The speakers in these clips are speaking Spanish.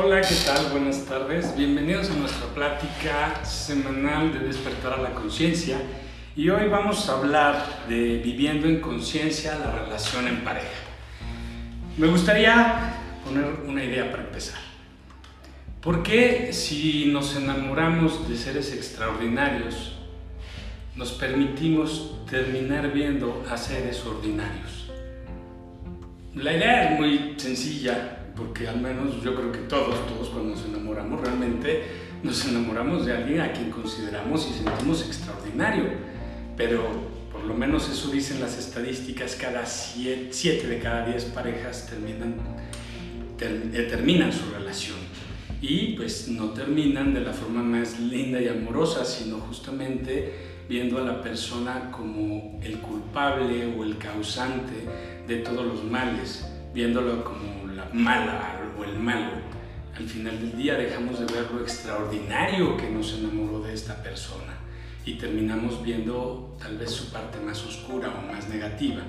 Hola, ¿qué tal? Buenas tardes. Bienvenidos a nuestra plática semanal de despertar a la conciencia. Y hoy vamos a hablar de viviendo en conciencia la relación en pareja. Me gustaría poner una idea para empezar. ¿Por qué si nos enamoramos de seres extraordinarios, nos permitimos terminar viendo a seres ordinarios? La idea es muy sencilla porque al menos yo creo que todos, todos cuando nos enamoramos realmente nos enamoramos de alguien a quien consideramos y sentimos extraordinario, pero por lo menos eso dicen las estadísticas, cada 7 de cada 10 parejas terminan, eh, terminan su relación. Y pues no terminan de la forma más linda y amorosa, sino justamente viendo a la persona como el culpable o el causante de todos los males, viéndolo como mala o el malo. Al final del día dejamos de ver lo extraordinario que nos enamoró de esta persona y terminamos viendo tal vez su parte más oscura o más negativa.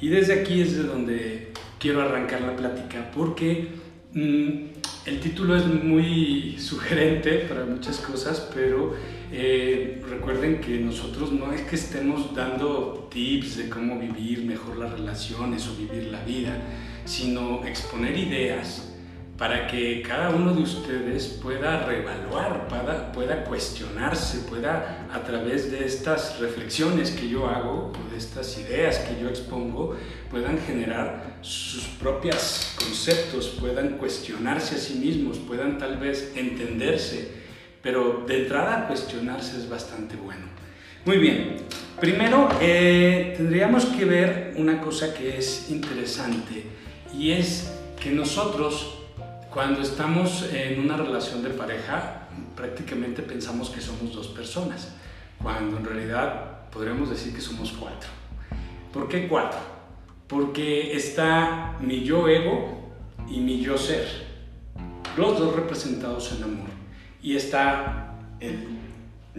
Y desde aquí es de donde quiero arrancar la plática porque mm, el título es muy sugerente para muchas cosas, pero eh, recuerden que nosotros no es que estemos dando tips de cómo vivir mejor las relaciones o vivir la vida sino exponer ideas para que cada uno de ustedes pueda reevaluar, pueda, pueda cuestionarse, pueda a través de estas reflexiones que yo hago, de estas ideas que yo expongo, puedan generar sus propios conceptos, puedan cuestionarse a sí mismos, puedan tal vez entenderse, pero de entrada cuestionarse es bastante bueno. Muy bien, primero eh, tendríamos que ver una cosa que es interesante y es que nosotros cuando estamos en una relación de pareja prácticamente pensamos que somos dos personas, cuando en realidad podríamos decir que somos cuatro. ¿Por qué cuatro? Porque está mi yo ego y mi yo ser, los dos representados en amor. Y está el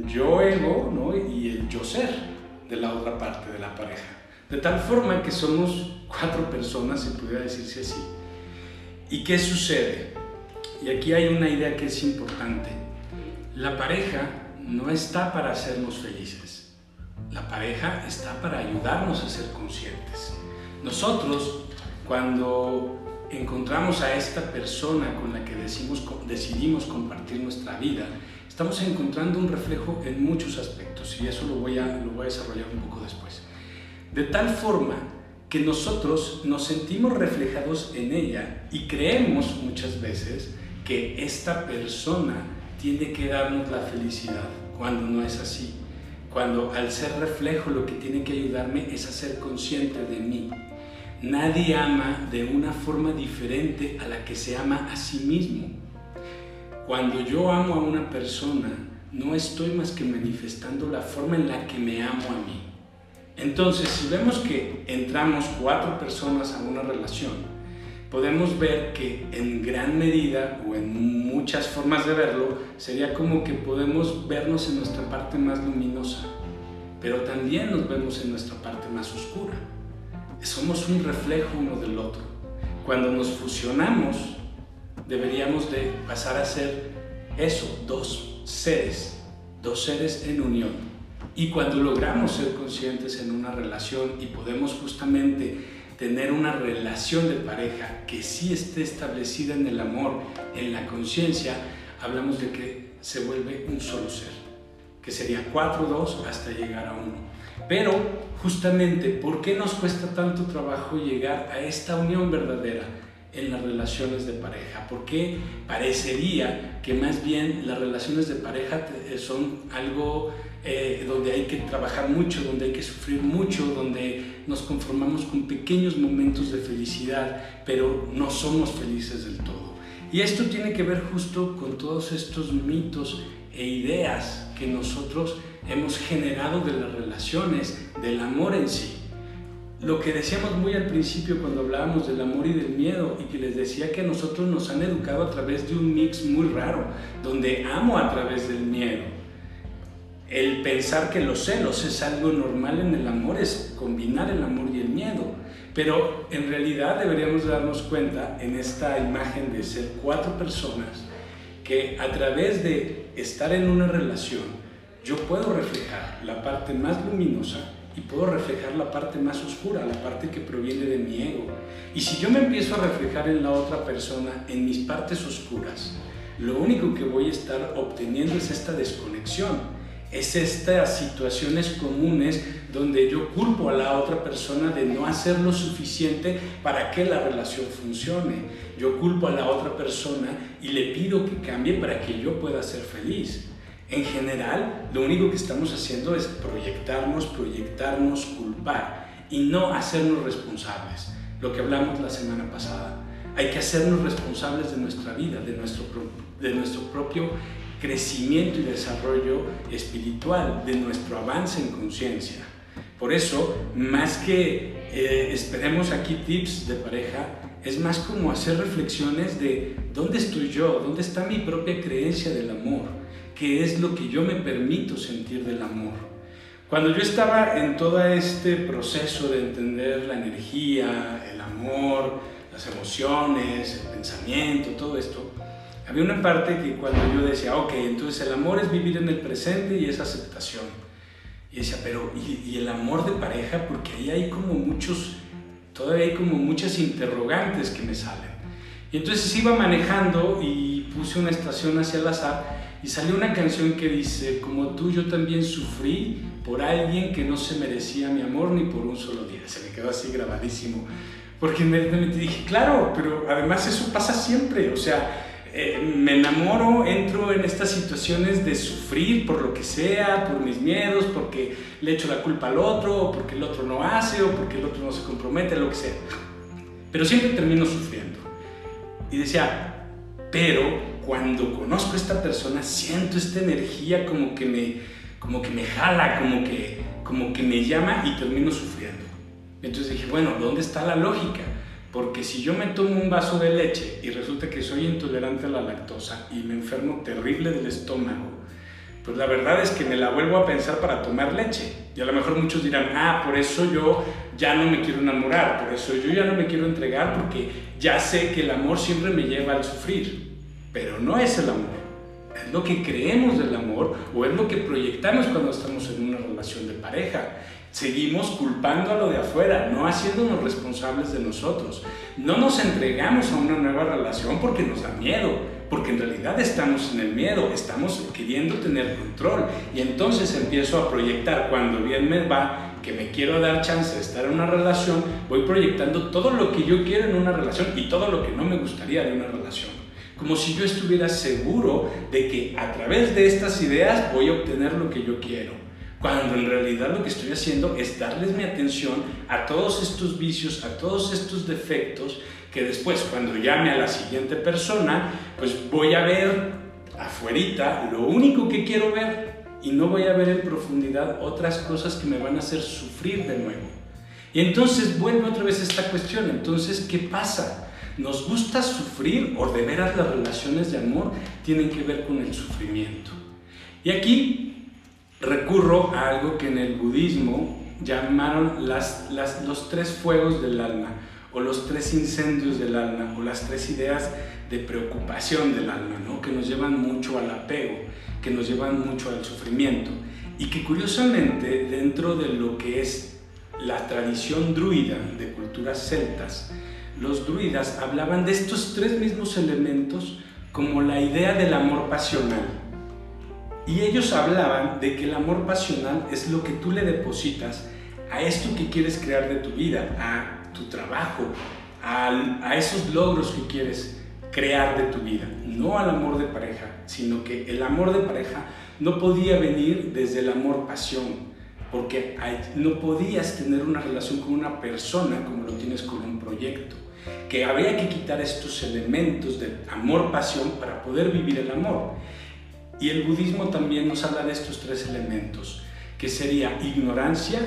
yo ego ¿no? y el yo ser de la otra parte de la pareja. De tal forma que somos cuatro personas, si pudiera decirse así. ¿Y qué sucede? Y aquí hay una idea que es importante. La pareja no está para hacernos felices. La pareja está para ayudarnos a ser conscientes. Nosotros, cuando encontramos a esta persona con la que decimos, decidimos compartir nuestra vida, estamos encontrando un reflejo en muchos aspectos y eso lo voy a, lo voy a desarrollar un poco después. De tal forma que nosotros nos sentimos reflejados en ella y creemos muchas veces que esta persona tiene que darnos la felicidad, cuando no es así. Cuando al ser reflejo lo que tiene que ayudarme es a ser consciente de mí. Nadie ama de una forma diferente a la que se ama a sí mismo. Cuando yo amo a una persona, no estoy más que manifestando la forma en la que me amo a mí. Entonces, si vemos que entramos cuatro personas a una relación, podemos ver que en gran medida o en muchas formas de verlo, sería como que podemos vernos en nuestra parte más luminosa, pero también nos vemos en nuestra parte más oscura. Somos un reflejo uno del otro. Cuando nos fusionamos, deberíamos de pasar a ser eso, dos seres, dos seres en unión. Y cuando logramos ser conscientes en una relación y podemos justamente tener una relación de pareja que sí esté establecida en el amor, en la conciencia, hablamos de que se vuelve un solo ser, que sería 4-2 hasta llegar a uno. Pero justamente, ¿por qué nos cuesta tanto trabajo llegar a esta unión verdadera en las relaciones de pareja? Porque parecería que más bien las relaciones de pareja son algo eh, donde hay que trabajar mucho, donde hay que sufrir mucho, donde nos conformamos con pequeños momentos de felicidad, pero no somos felices del todo. Y esto tiene que ver justo con todos estos mitos e ideas que nosotros hemos generado de las relaciones, del amor en sí. Lo que decíamos muy al principio cuando hablábamos del amor y del miedo y que les decía que a nosotros nos han educado a través de un mix muy raro, donde amo a través del miedo el pensar que los celos es algo normal en el amor es combinar el amor y el miedo. Pero en realidad deberíamos darnos cuenta en esta imagen de ser cuatro personas que a través de estar en una relación yo puedo reflejar la parte más luminosa y puedo reflejar la parte más oscura, la parte que proviene de mi ego. Y si yo me empiezo a reflejar en la otra persona, en mis partes oscuras, lo único que voy a estar obteniendo es esta desconexión es estas situaciones comunes donde yo culpo a la otra persona de no hacer lo suficiente para que la relación funcione. Yo culpo a la otra persona y le pido que cambie para que yo pueda ser feliz. En general, lo único que estamos haciendo es proyectarnos, proyectarnos, culpar y no hacernos responsables. Lo que hablamos la semana pasada. Hay que hacernos responsables de nuestra vida, de nuestro, de nuestro propio crecimiento y desarrollo espiritual, de nuestro avance en conciencia. Por eso, más que eh, esperemos aquí tips de pareja, es más como hacer reflexiones de dónde estoy yo, dónde está mi propia creencia del amor, qué es lo que yo me permito sentir del amor. Cuando yo estaba en todo este proceso de entender la energía, el amor, las emociones, el pensamiento, todo esto, había una parte que cuando yo decía, ok, entonces el amor es vivir en el presente y es aceptación. Y decía, pero ¿y, el amor de pareja? Porque ahí hay como muchos, todavía hay como muchas interrogantes que me salen. Y entonces iba manejando y puse una estación hacia el azar y salió una canción que dice, como tú yo también sufrí por alguien que no se merecía mi amor ni por un solo día. Se me quedó así grabadísimo. Porque inmediatamente dije, claro, pero además eso pasa siempre. O sea, eh, me enamoro, entro en estas situaciones de sufrir por lo que sea, por mis miedos, porque le echo la culpa al otro, o porque el otro no hace, o porque el otro no se compromete, lo que sea. Pero siempre termino sufriendo. Y decía, pero cuando conozco a esta persona, siento esta energía como que me, como que me jala, como que, como que me llama y termino sufriendo. Entonces dije, bueno, ¿dónde está la lógica? Porque si yo me tomo un vaso de leche y resulta que soy intolerante a la lactosa y me enfermo terrible del estómago, pues la verdad es que me la vuelvo a pensar para tomar leche. Y a lo mejor muchos dirán, ah, por eso yo ya no me quiero enamorar, por eso yo ya no me quiero entregar, porque ya sé que el amor siempre me lleva al sufrir. Pero no es el amor. Es lo que creemos del amor o es lo que proyectamos cuando estamos en una relación de pareja. Seguimos culpando a lo de afuera, no haciéndonos responsables de nosotros. No nos entregamos a una nueva relación porque nos da miedo, porque en realidad estamos en el miedo, estamos queriendo tener control. Y entonces empiezo a proyectar cuando bien me va, que me quiero dar chance de estar en una relación, voy proyectando todo lo que yo quiero en una relación y todo lo que no me gustaría de una relación. Como si yo estuviera seguro de que a través de estas ideas voy a obtener lo que yo quiero cuando en realidad lo que estoy haciendo es darles mi atención a todos estos vicios, a todos estos defectos, que después cuando llame a la siguiente persona, pues voy a ver afuerita lo único que quiero ver y no voy a ver en profundidad otras cosas que me van a hacer sufrir de nuevo. Y entonces vuelve otra vez esta cuestión, entonces, ¿qué pasa? ¿Nos gusta sufrir o de veras las relaciones de amor tienen que ver con el sufrimiento? Y aquí recurro a algo que en el budismo llamaron los tres fuegos del alma, o los tres incendios del alma, o las tres ideas de preocupación del alma, ¿no? que nos llevan mucho al apego, que nos llevan mucho al sufrimiento, y que curiosamente dentro de lo que es la tradición druida de culturas celtas, los druidas hablaban de estos tres mismos elementos como la idea del amor pasional y ellos hablaban de que el amor pasional es lo que tú le depositas a esto que quieres crear de tu vida, a tu trabajo, a, esos logros que quieres crear de tu vida, no al amor de pareja, sino que el amor de pareja no podía venir desde el amor pasión, porque no podías tener una relación con una persona como lo tienes con un proyecto, que había que quitar estos elementos de amor pasión para poder vivir el amor. Y el budismo también nos habla de estos tres elementos, que sería ignorancia,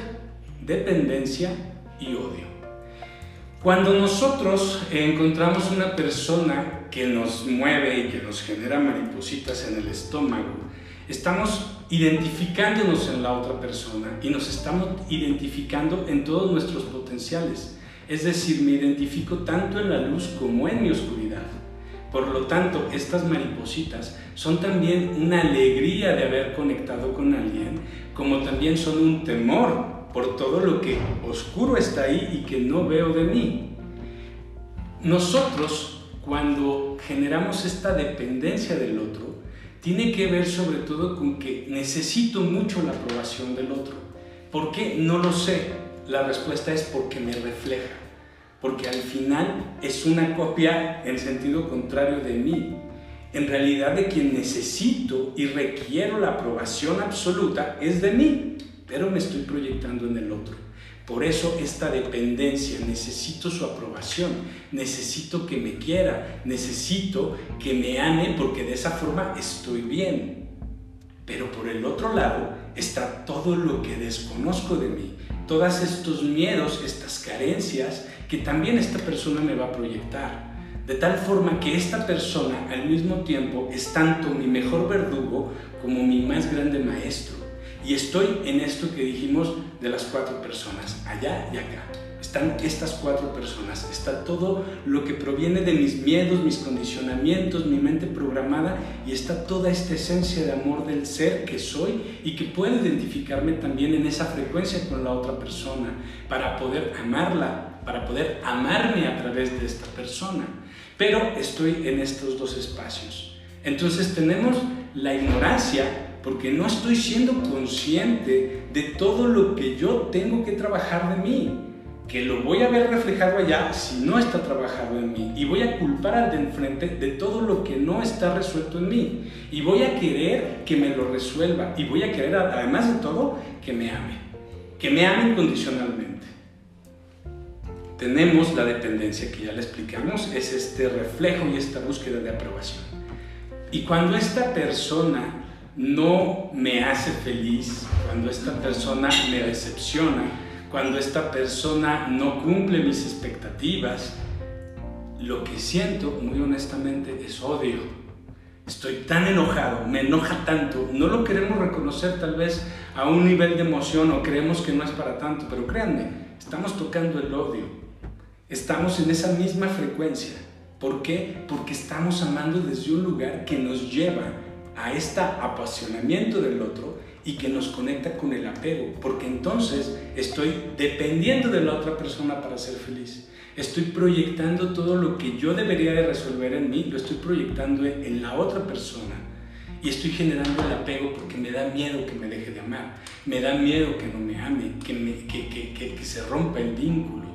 dependencia y odio. Cuando nosotros encontramos una persona que nos mueve y que nos genera maripositas en el estómago, estamos identificándonos en la otra persona y nos estamos identificando en todos nuestros potenciales. Es decir, me identifico tanto en la luz como en mi oscuridad. Por lo tanto, estas maripositas son también una alegría de haber conectado con alguien, como también son un temor por todo lo que oscuro está ahí y que no veo de mí. Nosotros, cuando generamos esta dependencia del otro, tiene que ver sobre todo con que necesito mucho la aprobación del otro. ¿Por qué? No lo sé. La respuesta es porque me refleja. Porque al final es una copia en sentido contrario de mí. En realidad de quien necesito y requiero la aprobación absoluta es de mí, pero me estoy proyectando en el otro. Por eso esta dependencia, necesito su aprobación, necesito que me quiera, necesito que me ame porque de esa forma estoy bien. Pero por el otro lado está todo lo que desconozco de mí, todos estos miedos, estas carencias que también esta persona me va a proyectar. De tal forma que esta persona al mismo tiempo es tanto mi mejor verdugo como mi más grande maestro. Y estoy en esto que dijimos de las cuatro personas, allá y acá. Están estas cuatro personas, está todo lo que proviene de mis miedos, mis condicionamientos, mi mente programada y está toda esta esencia de amor del ser que soy y que puedo identificarme también en esa frecuencia con la otra persona para poder amarla, para poder amarme a través de esta persona. Pero estoy en estos dos espacios. Entonces tenemos la ignorancia porque no estoy siendo consciente de todo lo que yo tengo que trabajar de mí, que lo voy a ver reflejado allá si no está trabajado en mí, y voy a culpar al de enfrente de todo lo que no está resuelto en mí, y voy a querer que me lo resuelva, y voy a querer, además de todo, que me ame, que me ame incondicionalmente. Tenemos la dependencia que ya le explicamos, es este reflejo y esta búsqueda de aprobación. Y cuando esta persona no me hace feliz, cuando esta persona me decepciona, cuando esta persona no cumple mis expectativas, lo que siento, muy honestamente, es odio. Estoy tan enojado, me enoja tanto, no lo queremos reconocer tal vez a un nivel de emoción o creemos que no es para tanto, pero créanme, estamos tocando el odio, estamos en esa misma frecuencia. ¿Por qué? Porque estamos amando desde un lugar que nos lleva a este apasionamiento del otro y que nos conecta con el apego, porque entonces estoy dependiendo de la otra persona para ser feliz. Estoy proyectando todo lo que yo debería de resolver en mí, lo estoy proyectando en la otra persona. Y estoy generando el apego porque me da miedo que me deje de amar, me da miedo que no me ame, que, que, que se rompa el vínculo.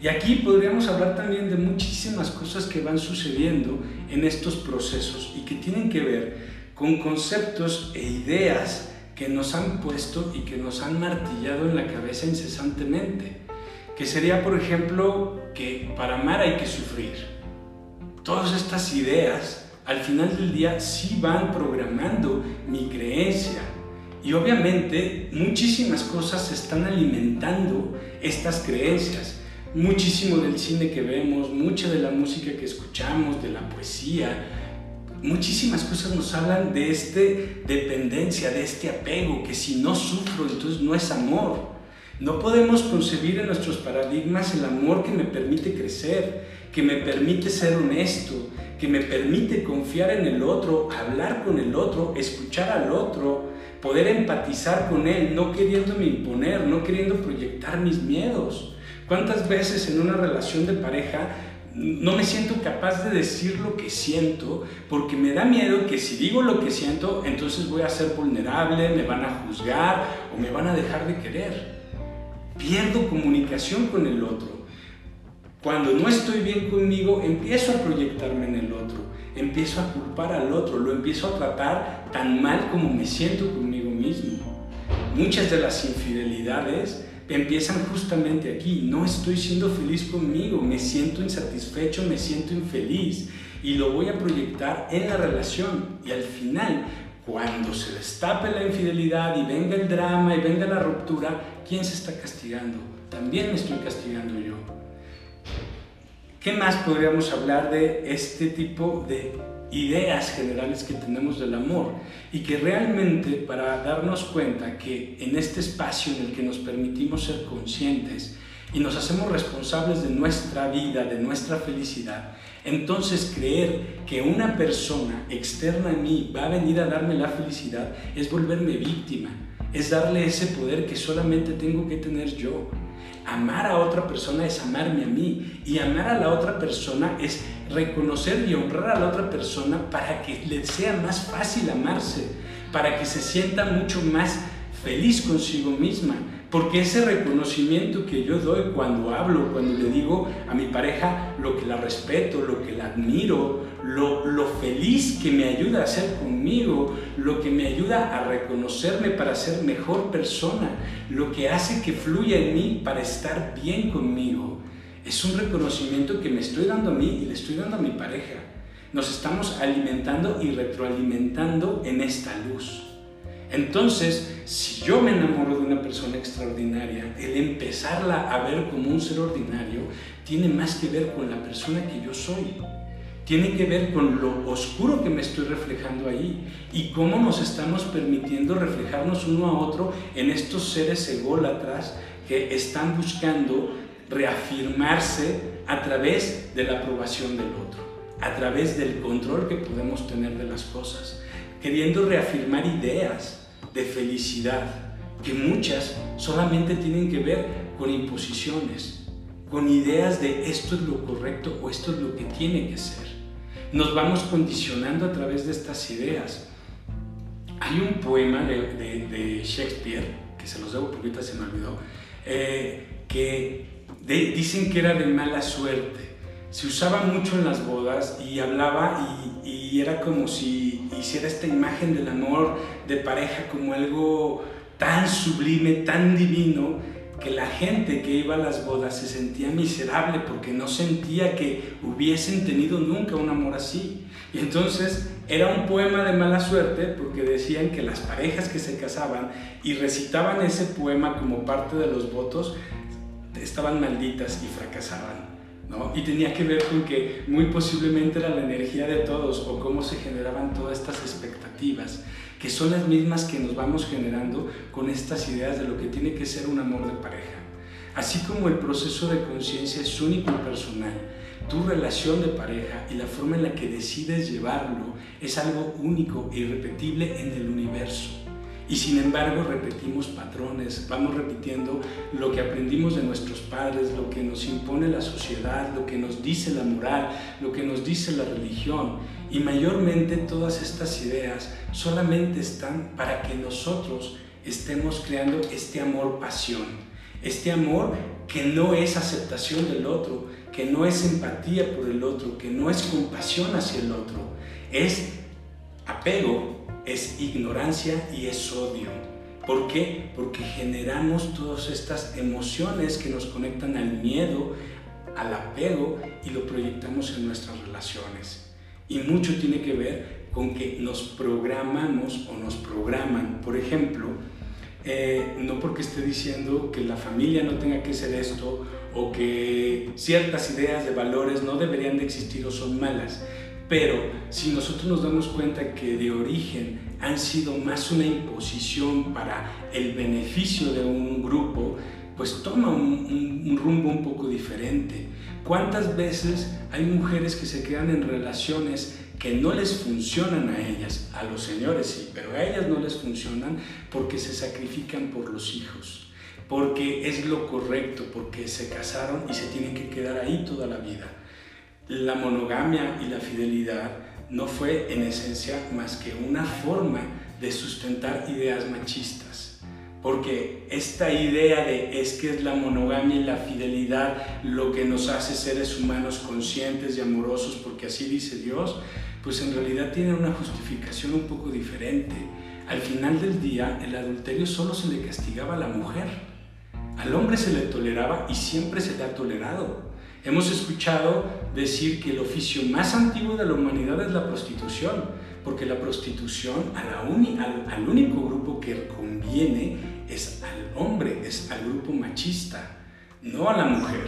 Y aquí podríamos hablar también de muchísimas cosas que van sucediendo en estos procesos y que tienen que ver con conceptos e ideas que nos han puesto y que nos han martillado en la cabeza incesantemente. Que sería, por ejemplo, que para amar hay que sufrir. Todas estas ideas, al final del día, sí van programando mi creencia. Y obviamente muchísimas cosas están alimentando estas creencias. Muchísimo del cine que vemos, mucha de la música que escuchamos, de la poesía, muchísimas cosas nos hablan de esta dependencia, de este apego, que si no sufro, entonces no es amor. No podemos concebir en nuestros paradigmas el amor que me permite crecer, que me permite ser honesto, que me permite confiar en el otro, hablar con el otro, escuchar al otro, poder empatizar con él, no queriéndome imponer, no queriendo proyectar mis miedos. ¿Cuántas veces en una relación de pareja no me siento capaz de decir lo que siento porque me da miedo que si digo lo que siento, entonces voy a ser vulnerable, me van a juzgar o me van a dejar de querer. Pierdo comunicación con el otro. Cuando no estoy bien conmigo, empiezo a proyectarme en el otro, empiezo a culpar al otro, lo empiezo a tratar tan mal como me siento conmigo mismo. Muchas de las infidelidades empiezan justamente aquí. No estoy siendo feliz conmigo, me siento insatisfecho, me siento infeliz y lo voy a proyectar en la relación. Y al final, cuando se destape la infidelidad y venga el drama y venga la ruptura, ¿quién se está castigando? También me estoy castigando yo. ¿Qué más podríamos hablar de este tipo de ideas generales que tenemos del amor y que realmente para darnos cuenta que en este espacio en el que nos permitimos ser conscientes, y nos hacemos responsables de nuestra vida, de nuestra felicidad, entonces creer que una persona externa a mí va a venir a darme la felicidad es volverme víctima, es darle ese poder que solamente tengo que tener yo. Amar a otra persona es amarme a mí y amar a la otra persona es reconocer y honrar a la otra persona para que le sea más fácil amarse, para que se sienta mucho más feliz consigo misma. Porque ese reconocimiento que yo doy cuando hablo, cuando le digo a mi pareja lo que la respeto, lo que la admiro, lo, lo, feliz que me ayuda a ser conmigo, lo que me ayuda a reconocerme para ser mejor persona, lo que hace que fluya en mí para estar bien conmigo, es un reconocimiento que me estoy dando a mí y le estoy dando a mi pareja. Nos estamos alimentando y retroalimentando en esta luz. Entonces, si yo me enamoro de una persona extraordinaria, el empezarla a ver como un ser ordinario tiene más que ver con la persona que yo soy. Tiene que ver con lo oscuro que me estoy reflejando ahí y cómo nos estamos permitiendo reflejarnos uno a otro en estos seres ególatras que están buscando reafirmarse a través de la aprobación del otro, a través del control que podemos tener de las cosas, queriendo reafirmar ideas, de felicidad, que muchas solamente tienen que ver con imposiciones, con ideas de esto es lo correcto o esto es lo que tiene que ser. Nos vamos condicionando a través de estas ideas. Hay un poema de, Shakespeare, que se los debo porque ahorita se me olvidó, eh, que dicen que era de mala suerte. Se usaba mucho en las bodas y hablaba y, era como si hiciera esta imagen del amor de pareja como algo tan sublime, tan divino, que la gente que iba a las bodas se sentía miserable porque no sentía que hubiesen tenido nunca un amor así. Y entonces era un poema de mala suerte porque decían que las parejas que se casaban y recitaban ese poema como parte de los votos estaban malditas y fracasaban. Y tenía que ver con que muy posiblemente era la energía de todos o cómo se generaban todas estas expectativas, que son las mismas que nos vamos generando con estas ideas de lo que tiene que ser un amor de pareja. Así como el proceso de conciencia es único y personal, tu relación de pareja y la forma en la que decides llevarlo es algo único e irrepetible en el universo. Y sin embargo repetimos patrones, vamos repitiendo lo que aprendimos de nuestros padres, lo que nos impone la sociedad, lo que nos dice la moral, lo que nos dice la religión. Y mayormente todas estas ideas solamente están para que nosotros estemos creando este amor-pasión, este amor que no es aceptación del otro, que no es empatía por el otro, que no es compasión hacia el otro, es apego es ignorancia y es odio. ¿Por qué? Porque generamos todas estas emociones que nos conectan al miedo, al apego y lo proyectamos en nuestras relaciones. Y mucho tiene que ver con que nos programamos o nos programan. Por ejemplo, eh, no porque esté diciendo que la familia no tenga que ser esto o que ciertas ideas de valores no deberían de existir o son malas, pero si nosotros nos damos cuenta que de origen han sido más una imposición para el beneficio de un grupo, pues toma un, rumbo un poco diferente. ¿Cuántas veces hay mujeres que se quedan en relaciones que no les funcionan a ellas, a los señores sí, pero a ellas no les funcionan porque se sacrifican por los hijos, porque es lo correcto, porque se casaron y se tienen que quedar ahí toda la vida? La monogamia y la fidelidad no fue en esencia más que una forma de sustentar ideas machistas. Porque esta idea de es que es la monogamia y la fidelidad lo que nos hace seres humanos conscientes y amorosos, porque así dice Dios, pues en realidad tiene una justificación un poco diferente. Al final del día, el adulterio solo se le castigaba a la mujer. Al hombre se le toleraba y siempre se le ha tolerado. Hemos escuchado decir que el oficio más antiguo de la humanidad es la prostitución, porque la prostitución al, único grupo que conviene es al hombre, es al grupo machista, no a la mujer.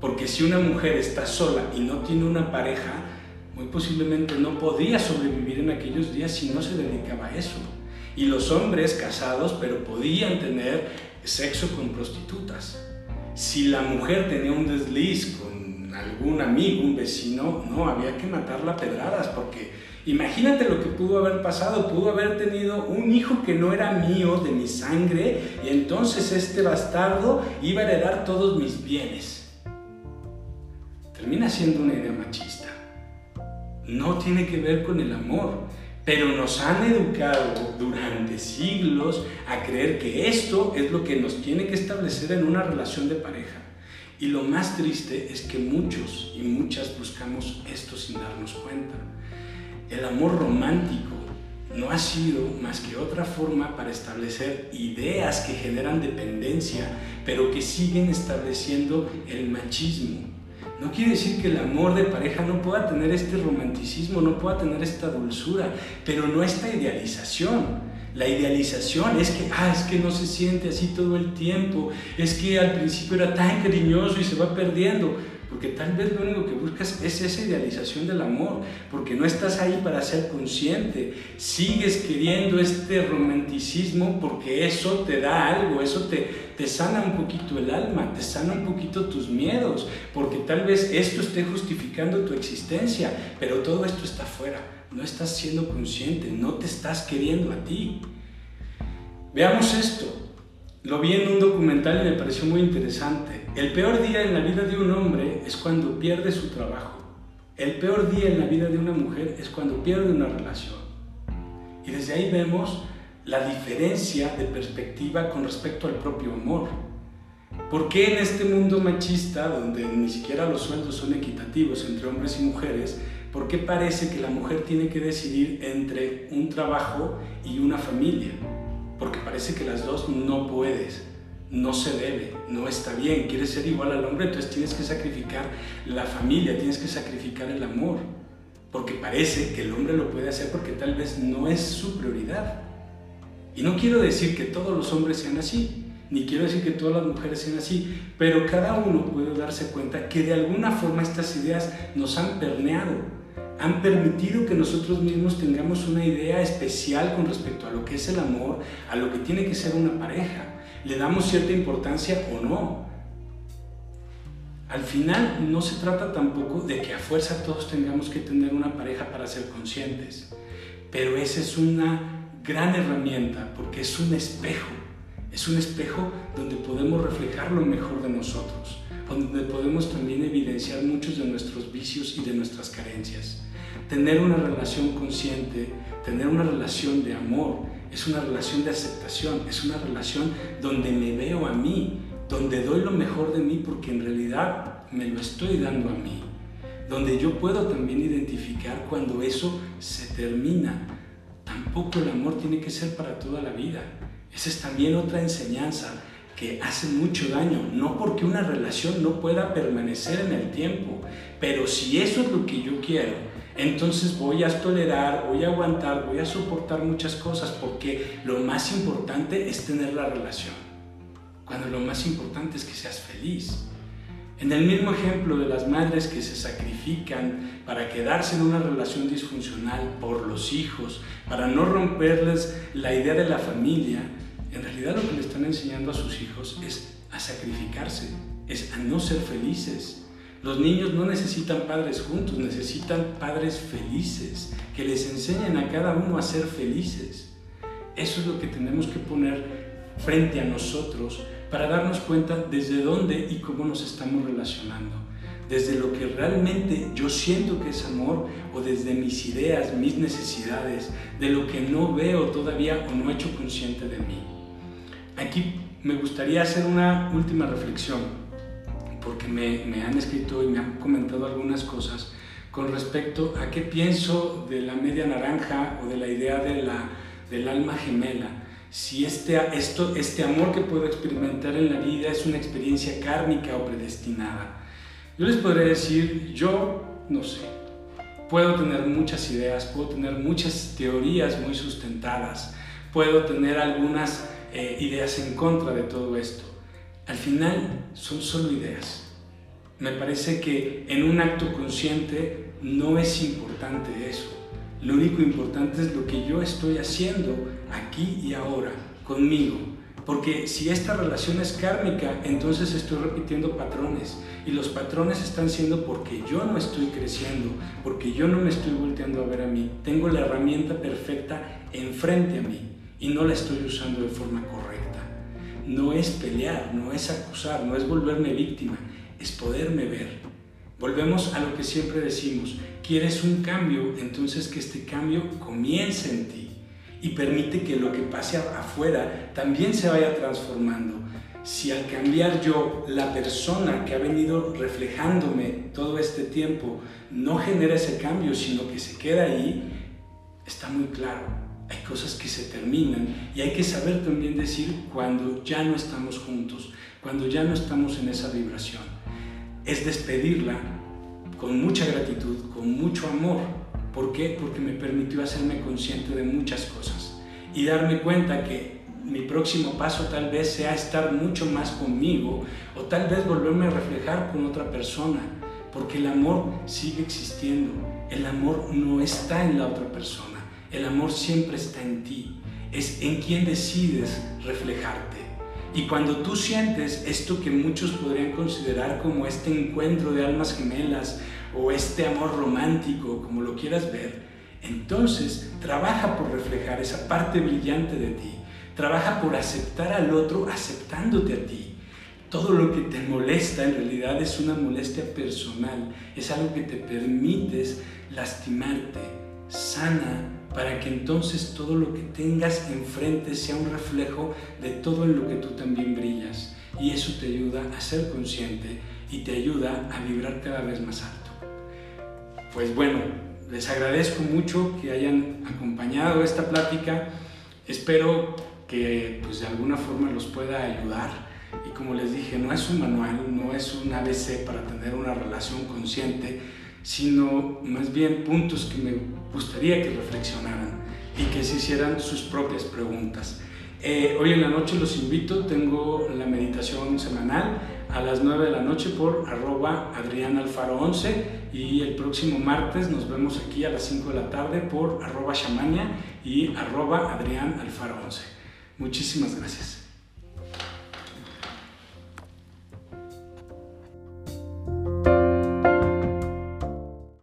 Porque si una mujer está sola y no tiene una pareja, muy posiblemente no podía sobrevivir en aquellos días si no se dedicaba a eso. Y los hombres casados, pero podían tener sexo con prostitutas. Si la mujer tenía un desliz con algún amigo, un vecino, no, había que matarla a pedradas porque imagínate lo que pudo haber pasado, pudo haber tenido un hijo que no era mío, de mi sangre, y entonces este bastardo iba a heredar todos mis bienes. Termina siendo una idea machista. No tiene que ver con el amor pero nos han educado durante siglos a creer que esto es lo que nos tiene que establecer en una relación de pareja. Y lo más triste es que muchos y muchas buscamos esto sin darnos cuenta. El amor romántico no ha sido más que otra forma para establecer ideas que generan dependencia, pero que siguen estableciendo el machismo no quiere decir que el amor de pareja no pueda tener este romanticismo, no pueda tener esta dulzura, pero no esta idealización. La idealización es que, ah, es que no se siente así todo el tiempo, es que al principio era tan cariñoso y se va perdiendo porque tal vez lo único que buscas es esa idealización del amor, porque no estás ahí para ser consciente, sigues queriendo este romanticismo porque eso te da algo, eso te, te sana un poquito el alma, te sana un poquito tus miedos, porque tal vez esto esté justificando tu existencia, pero todo esto está afuera, no estás siendo consciente, no te estás queriendo a ti. Veamos esto, lo vi en un documental y me pareció muy interesante. El peor día en la vida de un hombre es cuando pierde su trabajo. El peor día en la vida de una mujer es cuando pierde una relación. Y desde ahí vemos la diferencia de perspectiva con respecto al propio amor. ¿Por qué en este mundo machista, donde ni siquiera los sueldos son equitativos entre hombres y mujeres, por qué parece que la mujer tiene que decidir entre un trabajo y una familia? porque parece que las dos no puedes, no se debe, no está bien, quieres ser igual al hombre, entonces tienes que sacrificar la familia, tienes que sacrificar el amor, porque parece que el hombre lo puede hacer porque tal vez no es su prioridad. Y no quiero decir que todos los hombres sean así, ni quiero decir que todas las mujeres sean así, pero cada uno puede darse cuenta que de alguna forma estas ideas nos han permeado han permitido que nosotros mismos tengamos una idea especial con respecto a lo que es el amor, a lo que tiene que ser una pareja. Le damos cierta importancia o no. Al final no se trata tampoco de que a fuerza todos tengamos que tener una pareja para ser conscientes, pero esa es una gran herramienta porque es un espejo, es un espejo donde podemos reflejar lo mejor de nosotros, donde podemos también evidenciar muchos de nuestros vicios y de nuestras carencias. Tener una relación consciente, tener una relación de amor, es una relación de aceptación, es una relación donde me veo a mí, donde doy lo mejor de mí porque en realidad me lo estoy dando a mí, donde yo puedo también identificar cuando eso se termina. Tampoco el amor tiene que ser para toda la vida. Esa es también otra enseñanza que hace mucho daño, no porque una relación no pueda permanecer en el tiempo, pero si eso es lo que yo quiero, entonces voy a tolerar, voy a aguantar, voy a soportar muchas cosas porque lo más importante es tener la relación. Cuando lo más importante es que seas feliz. En el mismo ejemplo de las madres que se sacrifican para quedarse en una relación disfuncional por los hijos, para no romperles la idea de la familia, en realidad lo que le están enseñando a sus hijos es a sacrificarse, es a no ser felices. Los niños no necesitan padres juntos, necesitan padres felices, que les enseñen a cada uno a ser felices. Eso es lo que tenemos que poner frente a nosotros para darnos cuenta desde dónde y cómo nos estamos relacionando. Desde lo que realmente yo siento que es amor o desde mis ideas, mis necesidades, de lo que no veo todavía o no he hecho consciente de mí. Aquí me gustaría hacer una última reflexión porque me, han escrito y me han comentado algunas cosas con respecto a qué pienso de la media naranja o de la idea de la, del alma gemela. Si este, esto, este amor que puedo experimentar en la vida es una experiencia kármica o predestinada. Yo les podría decir, yo no sé, puedo tener muchas ideas, puedo tener muchas teorías muy sustentadas, puedo tener algunas eh, ideas en contra de todo esto al final son solo ideas. Me parece que en un acto consciente no es importante eso. Lo único importante es lo que yo estoy haciendo aquí y ahora, conmigo, Porque si esta relación es kármica, entonces estoy repitiendo patrones. Y los patrones están siendo porque yo no estoy creciendo, porque yo no me estoy volteando a ver a mí. Tengo la herramienta perfecta enfrente a mí y no la estoy usando de forma correcta. No es pelear, no es acusar, no es volverme víctima, es poderme ver. Volvemos a lo que siempre decimos, quieres un cambio, entonces que este cambio comience en ti y permite que lo que pase afuera también se vaya transformando. Si al cambiar yo, la persona que ha venido reflejándome todo este tiempo no genera ese cambio, sino que se queda ahí, está muy claro. Hay cosas que se terminan y hay que saber también decir cuando ya no estamos juntos, cuando ya no estamos en esa vibración. Es despedirla con mucha gratitud, con mucho amor, ¿Por qué? Porque me permitió hacerme consciente de muchas cosas y darme cuenta que mi próximo paso tal vez sea estar mucho más conmigo o tal vez volverme a reflejar con otra persona, porque el amor sigue existiendo, el amor no está en la otra persona, el amor siempre está en ti, es en quien decides reflejarte. Y cuando tú sientes esto que muchos podrían considerar como este encuentro de almas gemelas o este amor romántico, como lo quieras ver, entonces trabaja por reflejar esa parte brillante de ti. Trabaja por aceptar al otro aceptándote a ti. Todo lo que te molesta en realidad es una molestia personal, es algo que te permites lastimarte. Sana para que entonces todo lo que tengas enfrente sea un reflejo de todo en lo que tú también brillas. Y eso te ayuda a ser consciente y te ayuda a vibrar cada vez más alto pues bueno, les agradezco mucho que hayan acompañado esta plática. Espero que pues de alguna forma los pueda ayudar. Y como les dije, no es un manual, no es un ABC para tener una relación consciente, sino más bien puntos que me gustaría que reflexionaran y que se hicieran sus propias preguntas. Eh, hoy en la noche los invito, tengo la meditación semanal a las 9 de la noche por arroba Adrián Alfaro 11 y el próximo martes nos vemos aquí a las 5 de la tarde por arroba Shamania y arroba Adrián Alfaro 11. Muchísimas gracias.